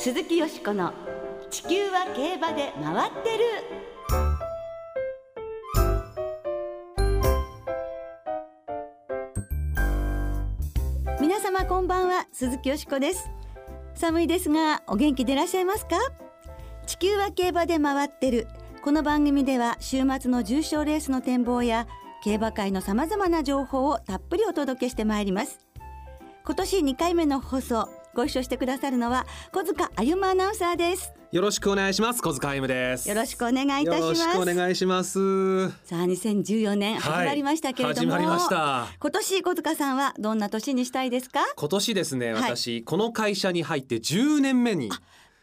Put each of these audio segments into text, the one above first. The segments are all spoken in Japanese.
鈴木よしこの地球は競馬で回ってる。皆様こんばんは鈴木よしこです。寒いですがお元気でいらっしゃいますか？地球は競馬で回ってる。この番組では週末の重賞レースの展望や競馬界のさまざまな情報をたっぷりお届けしてまいります。今年2回目の放送ご一緒してくださるのは小塚あゆまアナウンサーです。よろしくお願いします。小塚あゆむです。よろしくお願いいたします。よろしくお願いします。さあ2014年始まりましたけれども、はい、始まりました。今年小塚さんはどんな年にしたいですか？今年ですね、私この会社に入って10年目に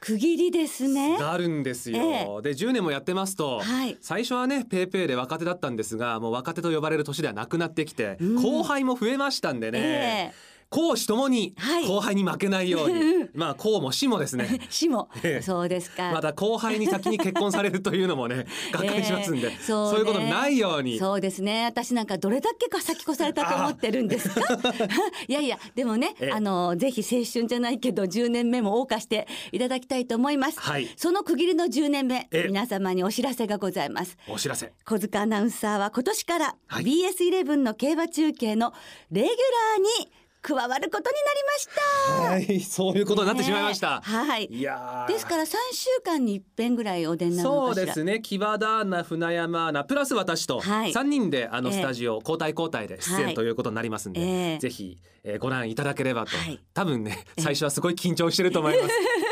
区切りですね。なるんですよ、ええ、で10年もやってますと、はい、最初はねペイペイで若手だったんですがもう若手と呼ばれる年ではなくなってきて、うん、後輩も増えましたんでね、え公私ともに後輩に負けないように、はい、まあ公も死もですね。死も、そうですか。また後輩に先に結婚されるというのもね がっかりしますんで、えーそうね、そういうことないように。そうですね。私なんかどれだけか先越されたと思ってるんですか？いやいやでもねあのぜひ青春じゃないけど10年目も謳歌していただきたいと思います、はい、その区切りの10年目皆様にお知らせがございます。お知らせ。小塚アナウンサーは今年から BS11 の競馬中継のレギュラーに加わることになりました。はいそういうことになってしまいました、ね、はい。いやですから三週間に一遍ぐらいお出になるそうですね。木場ダーナ船山アナプラス私と三人であのスタジオ、交代交代で出演ということになりますんで、えー、ぜひ、えー、ご覧いただければと、はい、多分ね最初はすごい緊張してると思います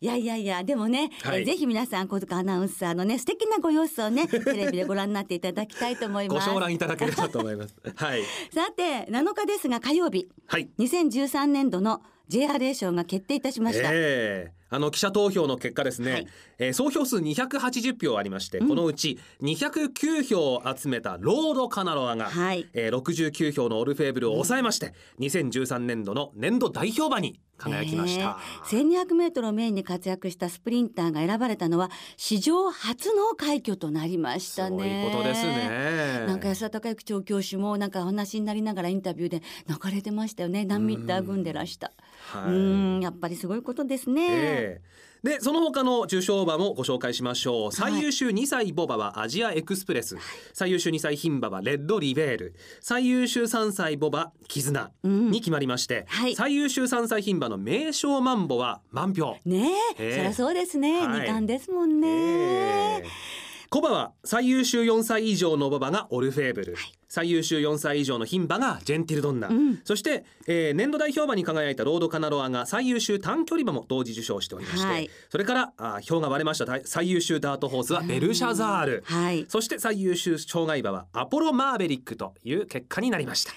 いやいやいやでもね、はい、えー、ぜひ皆さん小塚アナウンサーのね素敵なご様子をね テレビでご覧になっていただきたいと思います。ご紹覧いただければと思います。はい。さて7日ですが火曜日、はい、2013年度の JRA 賞が決定いたしました、えーあの記者投票の結果ですね、はい、えー、総票数280票ありまして、うん、このうち209票を集めたロードカナロアが、はい、えー、69票のオルフェーブルを抑えまして、うん、2013年度の年度代表馬に輝きました、えー、1200メートルをメインに活躍したスプリンターが選ばれたのは史上初の快挙となりましたね。そういうことですね。なんか安田孝之調教師もなんかお話になりながらインタビューで泣かれてましたよね。涙ぐんでらした。うん、はい、やっぱりすごいことですね。えーでその他の受賞馬もご紹介しましょう。最優秀2歳ボバはアジアエクスプレス、はい、最優秀2歳牝馬はレッドリベール。最優秀3歳ボバ絆に決まりまして、うんはい、最優秀3歳牝馬の名称マンボは満票。ねえ、え。ー、そりゃそうですね、はい、2冠ですもんね、え。ーコバは最優秀4歳以上の馬場がオルフェーブル、はい、最優秀4歳以上の牝馬がジェンティルドンナ、うん、そして、えー、年度代表馬に輝いたロードカナロアが最優秀短距離馬も同時受賞しておりまして、はい、それからあ票が割れました。最優秀ダートホースはベルシャザール、はい、そして最優秀障害馬はアポロマーベリックという結果になりました。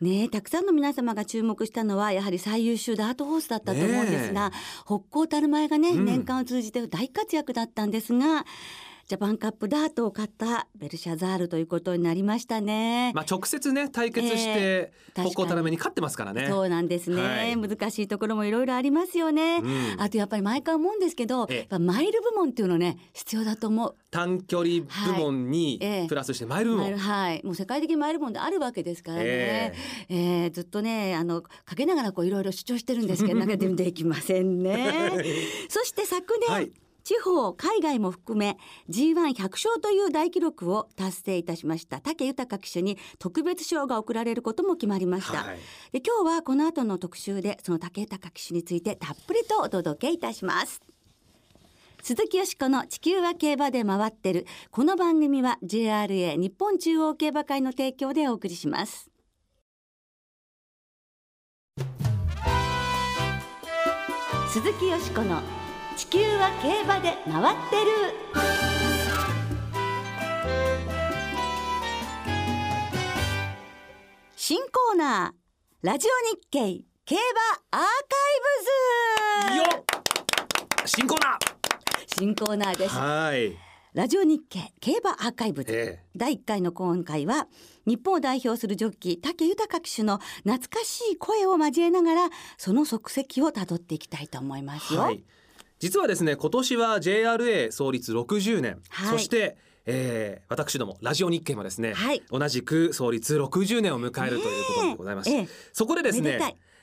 ねたくさんの皆様が注目したのはやはり最優秀ダートホースだったと思うんですが、北高たる前がね、うん、年間を通じて大活躍だったんですがジャパンカップダートを勝ったベルシャザールということになりましたね。まあ直接ね対決して、えー、たらめに勝ってますからね。そうなんですね、はい、難しいところもいろいろありますよね。うん、あとやっぱり毎回思うんですけど、マイル部門っていうのね必要だと思う。短距離部門にプラスしてマイル部門、はい、はい、もう世界的マイル部門であるわけですからね。えー、えー、ずっとねあのかけながらこういろいろ主張してるんですけどなんかでできませんね。そして昨年、はい地方海外も含め G1100 勝という大記録を達成いたしました武豊騎手に特別賞が贈られることも決まりました、はい、で今日はこの後の特集でその武豊騎手についてたっぷりとお届けいたします。鈴木よしこの地球は競馬で回ってる。この番組は JRA 日本中央競馬会の提供でお送りします。鈴木よしこの地球は競馬で回ってる。新コーナーラジオ日経競馬アーカイブズ。新コーナー。新コーナーです。はい。ラジオ日経競馬アーカイブズ、ええ、第1回の今回は日本を代表するジョッキー武豊騎手の懐かしい声を交えながらその足跡をたどっていきたいと思いますよ。はい実はですね今年は JRA 創立60年、はい、そしてえー、私どもラジオ日経もですね、はい、同じく創立60年を迎えるということでございます、え。ー、そこでですね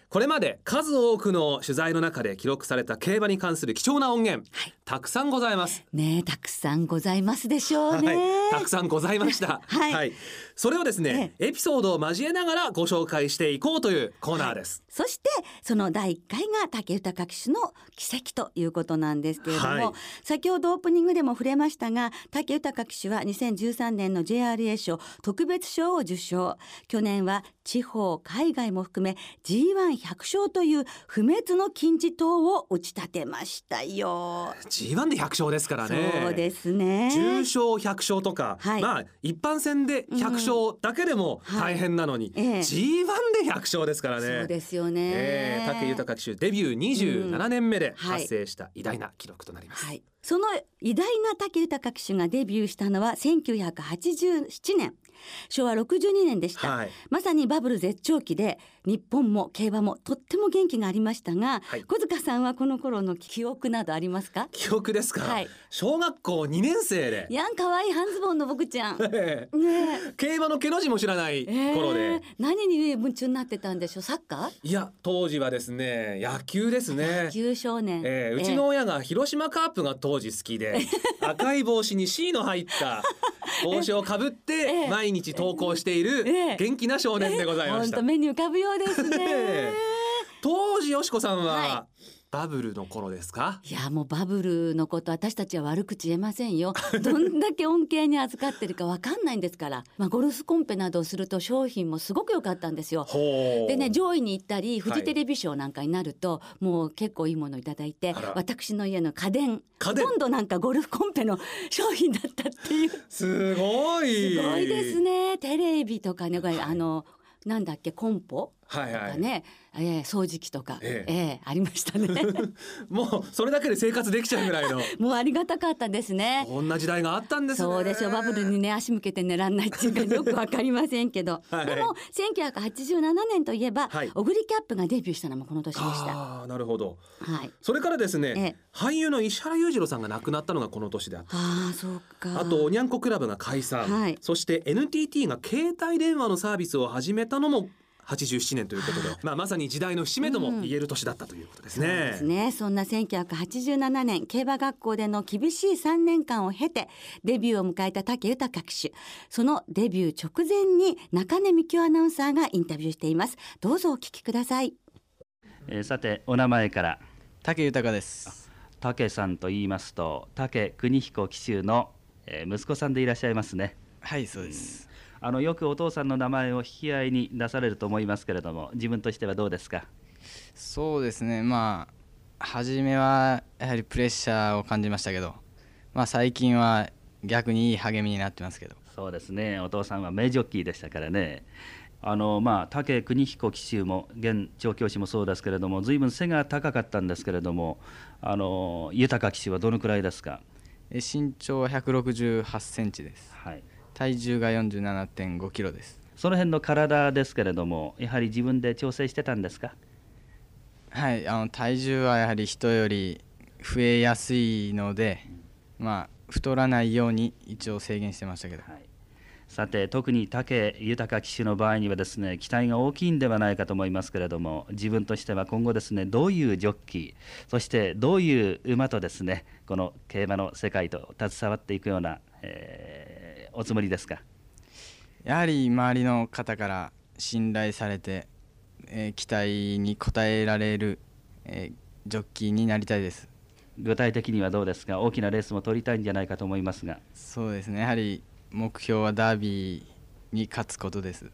これまで数多くの取材の中で記録された競馬に関する貴重な音源、はい、たくさんございます。ねたくさんございますでしょうね、はい、たくさんございました。はい、はい、それをですねエピソードを交えながらご紹介していこうというコーナーです、そしてその第1回が竹豊騎手の奇跡ということなんですけれども、先ほどオープニングでも触れましたが竹豊騎手は2013年の JRA 賞特別賞を受賞。去年は地方海外も含め G1100 勝という不滅の金字塔を打ち立てましたよ G1 で100勝ですからね。そうですね。重賞100勝とか、はい、まあ一般戦で100勝だけでも大変なのに、うんはい、G1 で100勝ですからね。そうですよね、えー、武豊騎手デビュー27年目で達成した偉大な記録となります、うんはい。その偉大な武豊騎手がデビューしたのは1987年昭和62年でした、はい、まさにバブル絶頂期で日本も競馬もとっても元気がありましたが、はい、小塚さんはこの頃の記憶などありますか？記憶ですか、はい、小学校2年生で。やん可愛い半ズボンの僕ちゃん、ね、競馬の毛の字も知らない頃で、えー、何に夢中になってたんでしょう？サッカー？いや当時はですね野球ですね。野球少年、えー、うちの親が広島カープが当時好きで、赤い帽子に C の入った帽子をかぶって毎 日投稿している元気な少年でございました。目に浮かぶようですね。当時よしこさんは、はいバブルの頃ですか？いやもうバブルのこと私たちは悪口言えませんよ。どんだけ恩恵に預かってるかわかんないんですから。まあゴルフコンペなどをすると商品もすごく良かったんですよ。でね上位に行ったりフジテレビ賞なんかになると、はい、もう結構いいものいただいて私の家の家電ほとんどなんかゴルフコンペの商品だったっていう。すごい。すごいですね。テレビとかねあのなんだっけコンポ？はいはい、ね、えー、掃除機とか、ええ。えー、ありましたね。もうそれだけで生活できちゃうぐらいの。もうありがたかったですね。こんな時代があったんです、ね、そうですよバブルにね足向けて寝らんないっていうかよくわかりませんけど、はい、でも1987年といえば、はい、オグリキャップがデビューしたのもこの年でした。あなるほど、はい、それからですね、俳優の石原裕次郎さんが亡くなったのがこの年であった。あそうか。あとおにゃんこクラブが解散、はい、そして NTT が携帯電話のサービスを始めたのも87年ということで、まあ、まさに時代の節目とも言える年だったということですね。うん、そうですね。そんな1987年競馬学校での厳しい3年間を経てデビューを迎えた武豊騎手。そのデビュー直前に中根美京アナウンサーがインタビューしています。どうぞお聞きください、えー、さてお名前から。武豊です。武さんと言いますと武邦彦騎手の、えー、息子さんでいらっしゃいますね。はいそうです、あのよくお父さんの名前を引き合いに出されると思いますけれども自分としてはどうですか？そうですね。まあ初めはやはりプレッシャーを感じましたけど、まあ、最近は逆にいい励みになってますけど。そうですね。お父さんは名ジョッキーでしたからね。あのまあ武邦彦騎手も現調教師もそうですけれども随分背が高かったんですけれどもあの豊騎手はどのくらいですか？身長は168センチです、はい、体重が47.5キロです。その辺の体ですけれどもやはり自分で調整してたんですか？はいあの体重はやはり人より増えやすいので、まあ太らないように一応制限してましたけど、はい、さて特に武豊騎手の場合にはですね期待が大きいんではないかと思いますけれども自分としては今後ですねどういうジョッキーそしてどういう馬とですねこの競馬の世界と携わっていくような、えーおつもりですか？やはり周りの方から信頼されて、えー、期待に応えられる、えー、ジョッキーになりたいです。具体的にはどうですか？大きなレースも取りたいんじゃないかと思いますが。そうですね。やはり目標はダービーに勝つことです。は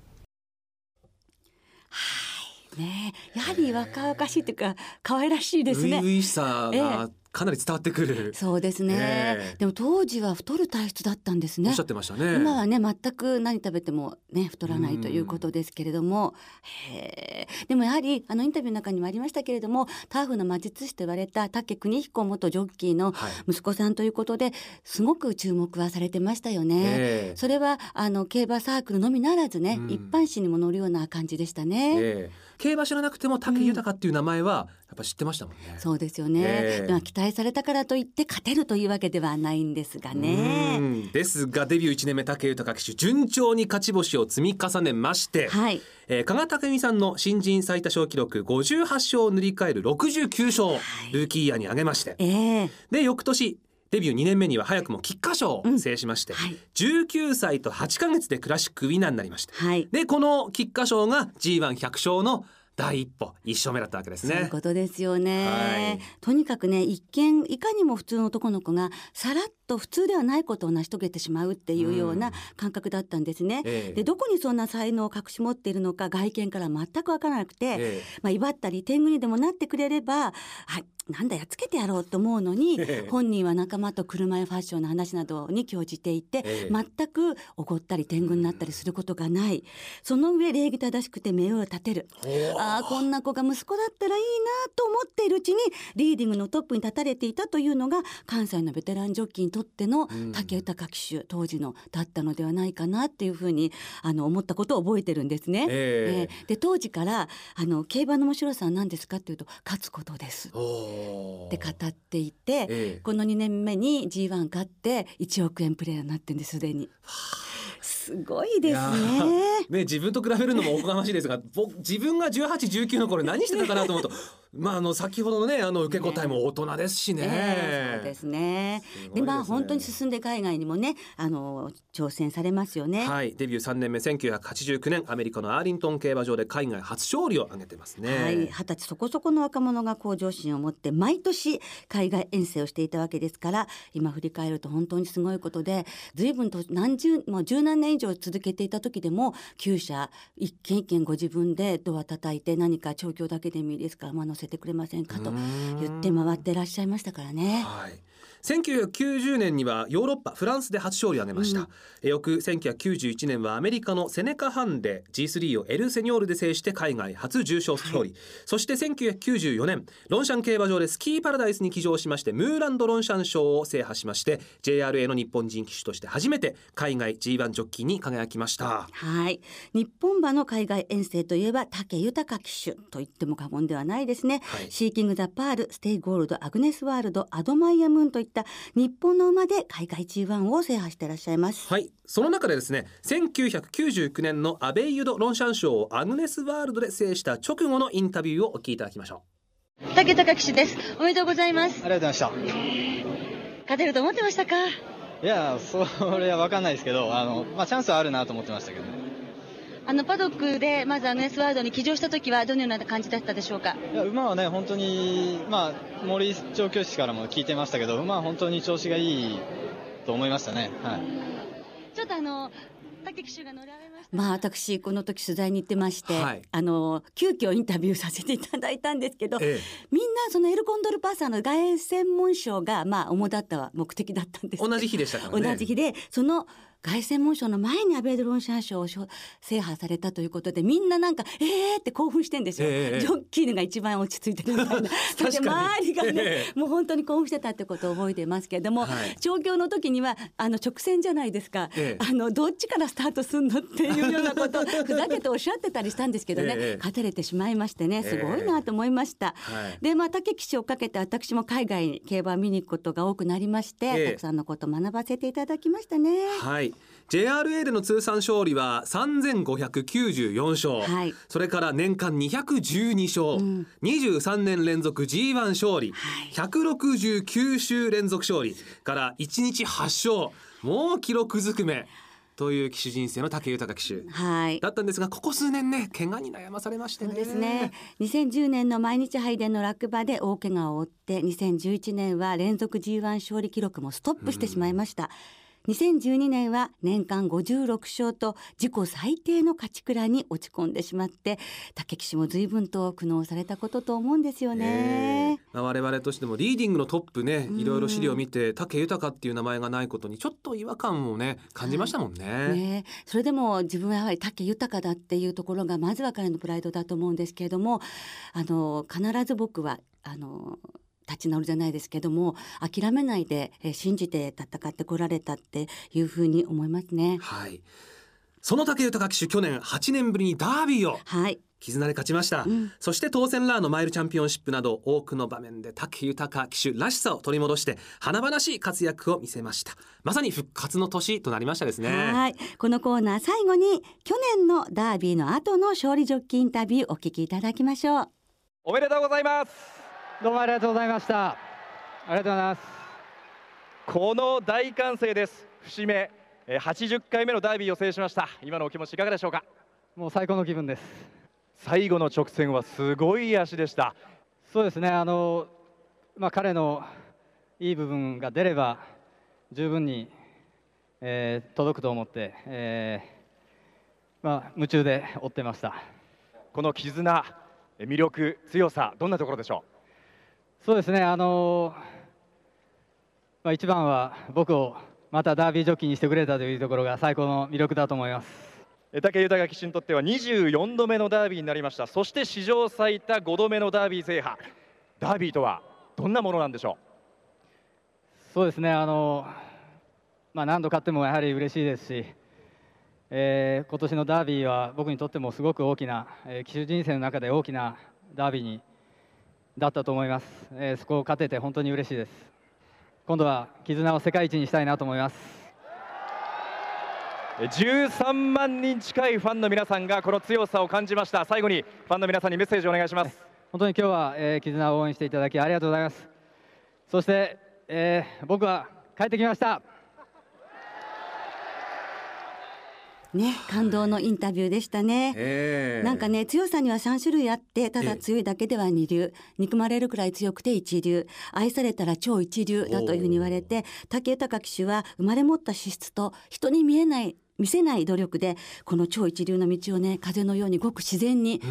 い。ねやはり若々しいというか可愛らしいですね。初々しさがかなり伝わってくる。そうですね、えー、でも当時は太る体質だったんですね。おっしゃってましたね。今はね全く何食べてもね太らないということですけれども。へでもやはりあのインタビューの中にもありましたけれどもターフの魔術師と言われた武邦彦元ジョッキーの息子さんということで、はい、すごく注目はされてましたよね、えー、それはあの競馬サークルのみならずね、一般紙にも載るような感じでしたね、えー、競馬知らなくても武豊っていう名前はやっぱ知ってましたもんね。そうですよね、ええ。まあ期待されたからといって勝てるというわけではないんですがうね。ん。ですがデビュー1年目武豊騎手順調に勝ち星を積み重ねまして、はい、えー、加賀武美さんの新人最多勝記録58勝を塗り替える69勝、ルーキーイヤーに上げまして。ええ。で翌年デビュー2年目には早くも菊花賞を制しまして、はい。19歳と8ヶ月でクラシックウィナーになりました。はい。でこの菊花賞が G1100 勝の第一歩一勝目だったわけですね。そういうことですよね、はい。とにかくね一見いかにも普通の男の子がさらっと普通ではないことを成し遂げてしまうっていうような感覚だったんですね。ええ。でどこにそんな才能を隠し持っているのか外見から全く分からなくて、ええ。まあ、威張ったり天狗にでもなってくれればはいなんだやっつけてやろうと思うのに、ええ。本人は仲間と車やファッションの話などに興じていて、ええ。全く怒ったり天狗になったりすることがない。その上礼儀正しくて目を立てる。ああこんな子が息子だったらいいなと思っているうちにリーディングのトップに立たれていたというのが関西のベテランジョッキーにとってのん。武豊騎手当時のだったのではないかなっていうふうにあの思ったことを覚えてるんですね。ええ。えーで当時からあの競馬の面白さは何ですかっていうと勝つことですって語っていて、ええこの2年目に G1 勝って1億円プレーヤーになってんですすでに。すごいですね。ーね自分と比べるのもおこがましいですが僕自分が1819の頃何してたかなと思うと まああの先ほどのねあの受け答えも大人ですしね。ええそうですね。ですねでまあ本当に進んで海外にもねあの挑戦されますよね。はいデビュー3年目1989年アメリカのアーリントン競馬場で海外初勝利を挙げてますね。はい、二十歳そこそこの若者が向上心を持って毎年海外遠征をしていたわけですから今振り返ると本当にすごいことで随分と何十もう十何年以上続けていた時でも厩舎一軒一軒ご自分でドア叩いて何か調教だけでもいいですから、まあ、乗せてくれませんかと言って回ってらっしゃいましたからね。はい。1990年にはヨーロッパフランスで初勝利を挙げました、うん。え翌1991年はアメリカのセネカハンデで G3 をエルセニョールで制して海外初重賞勝利、そして1994年ロンシャン競馬場でスキーパラダイスに騎乗しましてムーランドロンシャン賞を制覇しまして JRA の日本人騎手として初めて海外 G1 ジョッキーに輝きました。はい。日本馬の海外遠征といえば武豊騎手と言っても過言ではないですね、はい。シーキング・ザ・パールステイ・ゴールドアグネス・ワールドアドマイヤ・ムーンといった日本の馬で海外 G1 を制覇していらっしゃいます、はい。その中でですね1999年のアベイユド・ロンシャン賞をアグネスワールドで制した直後のインタビューをお聞きいただきましょう。竹高騎手です。おめでとうございます。ありがとうございま勝てると思ってましたか？した。いや、それは分かんないですけど、あの、まあ、チャンスはあるなと思ってましたけどね。あの、パドックで、まずアグネスワールドに騎乗した時は、どのような感じだったでしょうか？いや、馬はね、本当に、まあ、森調教師からも聞いてましたけど、馬は本当に調子がいいと思いましたね。はい。ちょっとあの、竹騎手が乗。まあ私この時取材に行ってまして、はい。あの急遽インタビューさせていただいたんですけど、えみんなそのエルコンドルパーサーの外苑専門賞がまあ主だった目的だったんです同じ日でしたからね。同じ日でその凱旋門賞の前にアベードロンシャン賞を制覇されたということでみんななんかえーって興奮してんですよ、ええジョッキーが一番落ち着いてるみたいな。そして周りがね、えもう本当に興奮してたってことを覚えてますけれども、はい。調教の時にはあの直線じゃないですか、ええ。あのどっちからスタートすんのっていうようなことを ふざけておっしゃってたりしたんですけどね、ええ。勝たれてしまいましてねすごいなと思いました。はい。でまあ竹騎手をかけて私も海外に競馬を見に行くことが多くなりまして、ええ。たくさんのことを学ばせていただきましたね。はい JRA での通算勝利は3594勝、はい。それから年間212勝、うん。23年連続 G1 勝利、はい。169週連続勝利。から1日8勝。もう記録ずくめ。という騎手人生の武豊騎手。はい。だったんですがここ数年ね怪我に悩まされましてね。そうですね。2010年の毎日杯での落馬で大怪我を負って2011年は連続 G1 勝利記録もストップしてしまいました、2012年は年間56勝と自己最低の勝ち倉に落ち込んでしまって竹騎手も随分と苦悩されたことと思うんですよね。ええまあ、我々としてもリーディングのトップねうんいろいろ資料を見て武豊っていう名前がないことにちょっと違和感をね感じましたもんね。ね、それでも自分はやはり武豊だっていうところがまずは彼のプライドだと思うんですけれどもあの必ず僕はあの立ち直るじゃないですけども諦めないでえー信じて戦ってこられたっていうふうに思いますね。はい。その武豊騎手去年8年ぶりにダービーをはい、絆で勝ちました、うん、そして当選ラーのマイルチャンピオンシップなど多くの場面で武豊騎手らしさを取り戻して華々しい活躍を見せました。まさに復活の年となりましたですね。はい。このコーナー最後に去年のダービーの後の勝利ジョッキーインタビューお聞きいただきましょう。おめでとうございますどうもありがとうございました。ありがとうございます。この大歓声です。節目。80回目のダービーを制しました。今のお気持ちいかがでしょうか？もう最高の気分です。最後の直線はすごい足でした。そうですね。あの、まあ、彼のいい部分が出れば十分に、えー、届くと思って、えー、まあ、夢中で追ってました。この絆魅力強さどんなところでしょう？そうですねあの、まあ、一番は僕をまたダービージョッキーにしてくれたというところが最高の魅力だと思います。武豊騎手にとっては24度目のダービーになりました。そして史上最多5度目のダービー制覇。ダービーとはどんなものなんでしょう？そうですねあの、まあ、何度勝ってもやはり嬉しいですし、えー、今年のダービーは僕にとってもすごく大きな、えー、騎手人生の中で大きなダービーにだったと思います、えー、そこを勝てて本当に嬉しいです。今度は絆を世界一にしたいなと思います。13万人近いファンの皆さんがこの強さを感じました。最後にファンの皆さんにメッセージをお願いします。本当に今日は、えー、絆を応援していただきありがとうございます。そして、えー、僕は帰ってきましたね、感動のインタビューでしたね、えー、なんかね強さには3種類あってただ強いだけでは二流、憎まれるくらい強くて一流。愛されたら超一流だというふうに言われて武豊騎手は生まれ持った資質と人に見えない見せない努力でこの超一流の道をね風のようにごく自然に、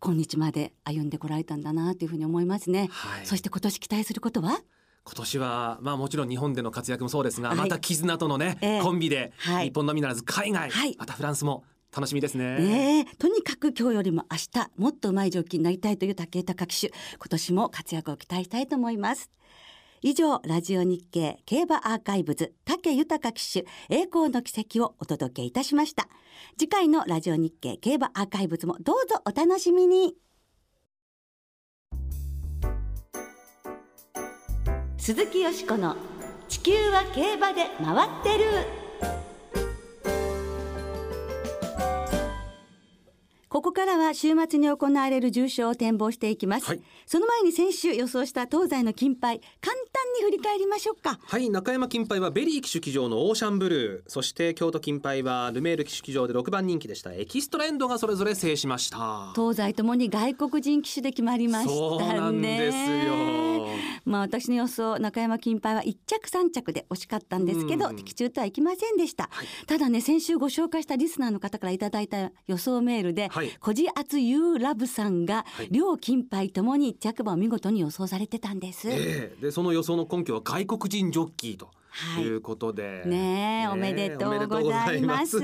今日まで歩んでこられたんだなというふうに思いますね、はい、そして今年期待することは？今年はまあもちろん日本での活躍もそうですが、はい、また絆とのね、えー、コンビで、日本のみならず海外、はい、またフランスも楽しみですね。ねとにかく今日よりも明日もっとうまいジョッキーになりたいという武豊騎手今年も活躍を期待したいと思います。以上ラジオ日経競馬アーカイブズ武豊騎手栄光の奇跡をお届けいたしました。次回のラジオ日経競馬アーカイブズもどうぞお楽しみに鈴木淑子の地球は競馬で回ってる。ここからは週末に行われる重賞を展望していきます、はい、その前に先週予想した東西の金杯簡単に振り返りましょうか。はい中山金杯はベリー騎手騎乗のオーシャンブルー。そして京都金杯はルメール騎手騎乗で6番人気でした。エキストラエンドがそれぞれ制しました。東西ともに外国人騎手で決まりましたね。そうなんですよ。まあ私の予想中山金杯は1着3着で惜しかったんですけど、的中とはいきませんでした、はい、ただね先週ご紹介したリスナーの方からいただいた予想メールで、はい、こじあつユーラブさんが、はい、両金杯ともに着馬を見事に予想されてたんです、えー、でその予想の根拠は外国人ジョッキーとということで、ねおめでとうございます。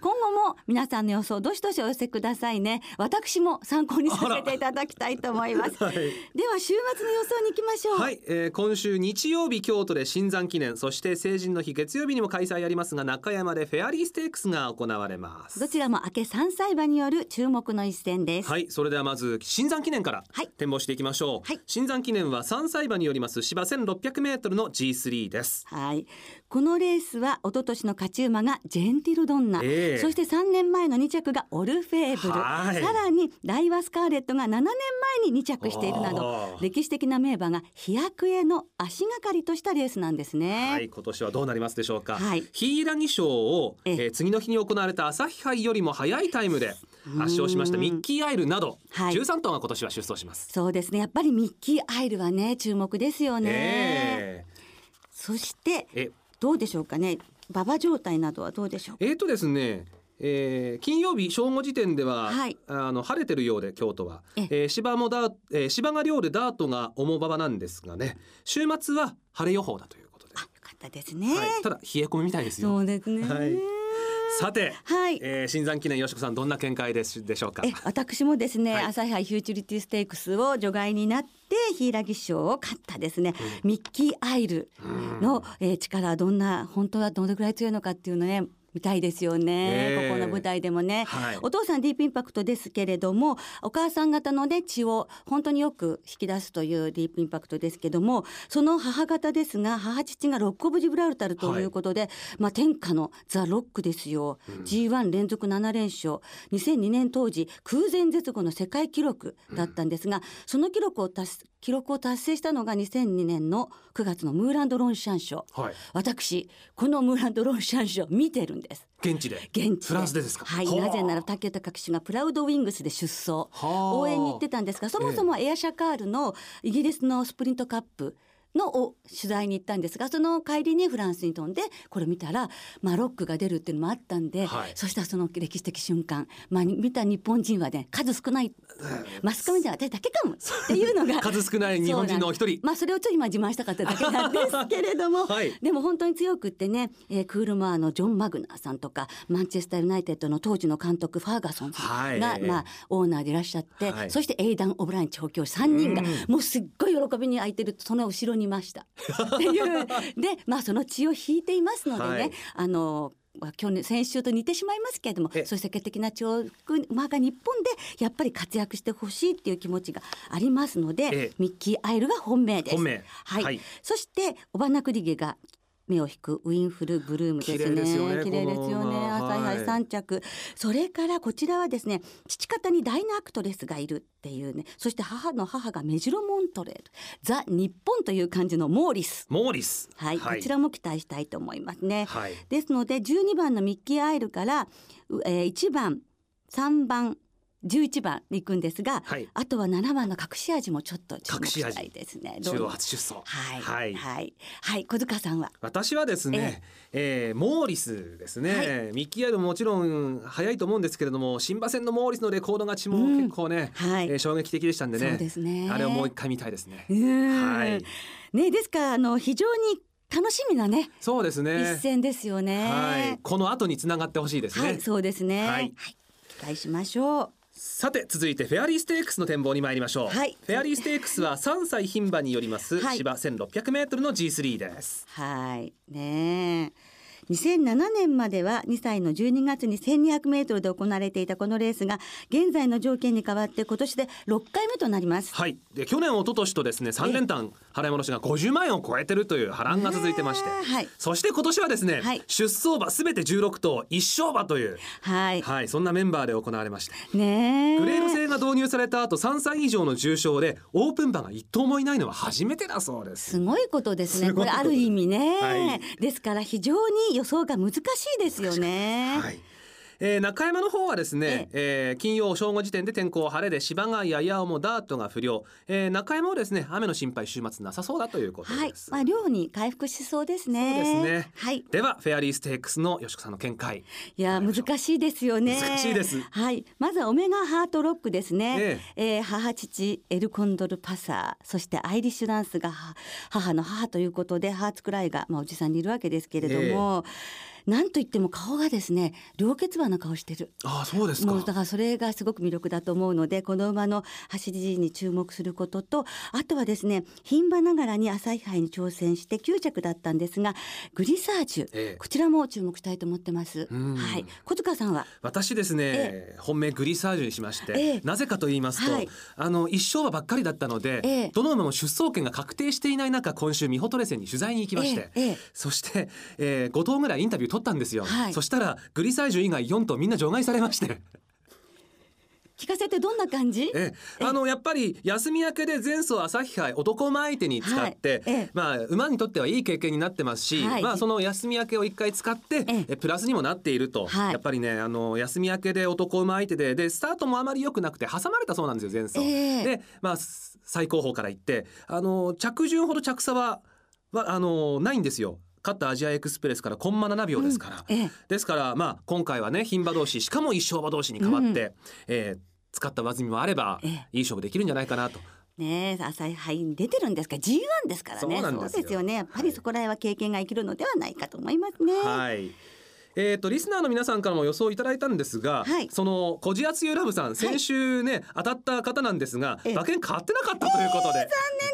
今後も皆さんの予想どしどしお寄せくださいね。私も参考にさせていただきたいと思います、はい、では週末の予想に行きましょう。はい、えー、今週日曜日京都で新山記念。そして成人の日月曜日にも開催ありますが中山でフェアリーステークスが行われます。どちらも明け三歳馬による注目の一戦です。はい。それではまず新山記念から展望していきましょう、はい、新山記念は三歳馬によります芝1600メートルの G3 ですはい、このレースは一昨年の勝ち馬がジェンティルドンナ、えー、そして3年前の2着がオルフェーブル、さらにダイワスカーレットが7年前に2着しているなど歴史的な名馬が飛躍への足がかりとしたレースなんですね。はい、今年はどうなりますでしょうか。はい、ヒイラギ賞を、えー、次の日に行われた朝日杯よりも早いタイムで圧勝しましたミッキーアイルなど、はい、13頭が今年は出走します。そうですね。やっぱりミッキーアイルはね注目ですよね。えー、そしてどうでしょうかね？馬場状態などはどうでしょう？えっ、ー、とですねえー、金曜日正午時点では、はい、あの晴れてるようで京都は、ええ。ー、芝もダー、えー、芝が量でダートが重馬場なんですがね週末は晴れ予報だということで。あよかったですね、はい、ただ冷え込みみたいですよ。そうですね、はいさて、はい、えー、新山記念よしこさんどんな見解ですでしょうか？私もですね、はい、朝日杯フューチュリティステークスを除外になって柊賞を勝ったですね、うん、ミッキーアイルの、えー、力はどんな本当はどれぐらい強いのかっていうのね見たいですよね、え。ーここの舞台でもね、はい。お父さんディープインパクトですけれどもお母さん方のね血を本当によく引き出すというディープインパクトですけどもその母方ですが母父がロック・オブ・ジブラルタルということで、まあ天下のザ・ロックですよ、G1 連続7連勝。2002年当時空前絶後の世界記録だったんですが、その記録を達記録を達成したのが2002年の9月のムーランド・ロンシャン賞はい。私このムーランド・ロンシャン賞見てるんです現地で？現地フランスでですか？はい。はあ。なぜなら武豊騎手がプラウドウィングスで出走。はあ。応援に行ってたんですがそもそもエアシャカールのイギリスのスプリントカップのを取材に行ったんですがその帰りにフランスに飛んでこれ見たら、まあ、ロックが出るっていうのもあったんで、はい。そしたらその歴史的瞬間、まあ、見た日本人はね数少ないマスコミでは私だけかもっていうのが 数少ない日本人のお一人。まあそれをちょっと今自慢したかっただけなんですけれども、はい。でも本当に強くってね、えークールマーのジョン・マグナーさんとかマンチェスター・ユナイテッドの当時の監督ファーガソンさんが、はい。まあ、オーナーでいらっしゃって、はい。そしてエイダン・オブライン調教師3人がうん。もうすっごい喜びに空いてるその後ろにいました。っていう。で まあその血を引いていますのでね、はい。あのまあ去年先週と似てしまいますけれどもえそういう世界的な跳躍馬が日本でやっぱり活躍してほしいっていう気持ちがありますので、ええ。ミッキー・アイルが本命です。本命。はい、はい。そしてオバナクリゲが目を引くウィンフルブルームですね。綺麗ですよね綺麗ですよね。この馬朝日杯はい。三着、それからこちらはですね、父方にダイナアクトレスがいるっていうね、そして母の母がメジロモントレール、ザ日本という感じのモーリス。モーリス。はい、こちらも期待したいと思いますね。はい。ですので12番のミッキーアイルから、うえー、1番3番11番に行くんですが、はい。あとは7番の隠し味もちょっと注目隠したいですね。中央初出走はい。はい。はい。はい。小塚さんは？私はですね、えーモーリスですね、はい。ミッキーアイルももちろん早いと思うんですけれども新馬戦のモーリスのレコード勝ちもうん結構ね、はいえー衝撃的でしたんでね。そうですね。あれをもう一回見たいですね。はい。ねですからあの非常に楽しみなねそうですね。一戦ですよね。はい。この後につながってほしいですね、はい、そうですね。ははいい、期待しましょう。さて続いてフェアリーステークスの展望に参りましょう、はい。フェアリーステークスは3歳牝馬によりますはい。芝 1600m の G3 です。はい、ねえ。2007年までは2歳の12月に1200メートルで行われていたこのレースが現在の条件に変わって今年で6回目となります。はい。で去年一昨年とですね3連単払い戻しが50万円を超えてるという波乱が続いてまして、はい。そして今年はですね、はい。出走馬すべて16頭一勝馬というはい、はいそんなメンバーで行われましてねえ。グレード制が導入された後3歳以上の重賞でオープン馬が一頭もいないのは初めてだそうです。すごいことですね。す。これある意味ね、はい。ですから非常に予想が難しいですよね。はいえー中山の方はですね、えー金曜正午時点で天候晴れで芝がややもダートが不良、えー中山はですね雨の心配週末なさそうだということはいです、、まあ量に回復しそうですね。そうですねはい。ではフェアリーステークスの吉子さんの見解いや難しいですよね。難しいですはい、まずはオメガハートロックですね。ええー母父エルコンドルパサー、そしてアイリッシュダンスがは母の母ということでハーツクライがまあおじさんにいるわけですけれども。なんといっても顔がですね両血馬の顔してる。ああそうですか。もうだからそれがすごく魅力だと思うのでこの馬の走りに注目することとあとはですね牝馬ながらに朝日杯に挑戦して9着だったんですがグリサージュ、ええ。こちらも注目したいと思ってます。うん。はい、小塚さんは？私ですね、え本命グリサージュにしまして、ええ。なぜかと言いますと、はい。あの一勝馬ばっかりだったので、ええ。どの馬も出走権が確定していない中今週ミホトレセンに取材に行きまして、ええ。ええ。そして、えー、5頭ぐらいインタビュー取ったんですよ、はい。そしたらグリサージュ以外4頭みんな除外されまして。聞かせてどんな感じ？ええ、あのやっぱり休み明けで前走朝日杯男馬相手に使って、はい。ええ。まあ馬にとってはいい経験になってますし、はい。まあその休み明けを一回使って、ええ。えプラスにもなっていると、はい。やっぱりねあの休み明けで男馬相手ででスタートもあまり良くなくて挟まれたそうなんですよ前走。ええ。でまあ最高峰から行ってあの着順ほど着差ははあのないんですよ。勝ったアジアエクスプレスからコンマ7秒ですから、ええ。ですからまあ今回はね牝馬同士しかも一勝馬同士に変わって、えー使った上積みもあれば、ええ。いい勝負できるんじゃないかなと。ねえ朝日杯に出てるんですか？ら G1 ですからね。そうなんですよ。よね。やっぱりそこら辺は経験が生きるのではないかと思いますね。はい。えー、とリスナーの皆さんからも予想いただいたんですが、はいそのコジアツユラブさん先週ね、当たった方なんですがええ馬券買ってなかったということで、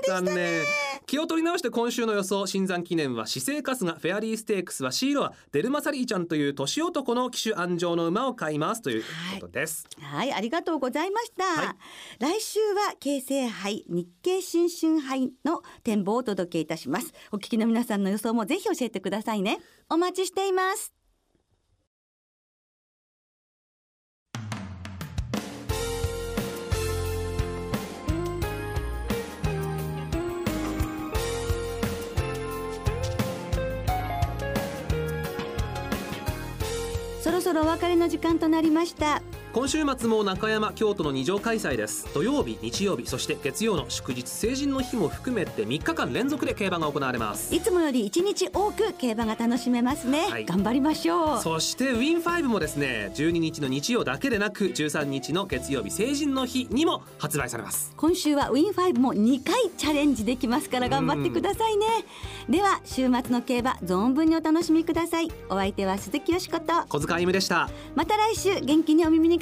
残念でしたね気を取り直して今週の予想新山記念は姿勢春日フェアリーステークスはシーロはデルマサリーちゃんという年男の騎手安城の馬を買いますということですはい、ありがとうございました。はい来週は京成杯、日経新春杯の展望をお届けいたします。お聞きの皆さんの予想もぜひ教えてくださいね。お待ちしています。お別れの時間となりました。今週末も中山京都の二条開催です。土曜日日曜日そして月曜の祝日成人の日も含めて3日間連続で競馬が行われます。いつもより1日多く競馬が楽しめますね、はい。頑張りましょう。そしてウィン5もですね12日の日曜だけでなく13日の月曜日成人の日にも発売されます。今週はウィン5も2回チャレンジできますから頑張ってくださいね。では週末の競馬存分にお楽しみください。お相手は鈴木よしこと。小塚あゆむでした。また来週元気にお耳に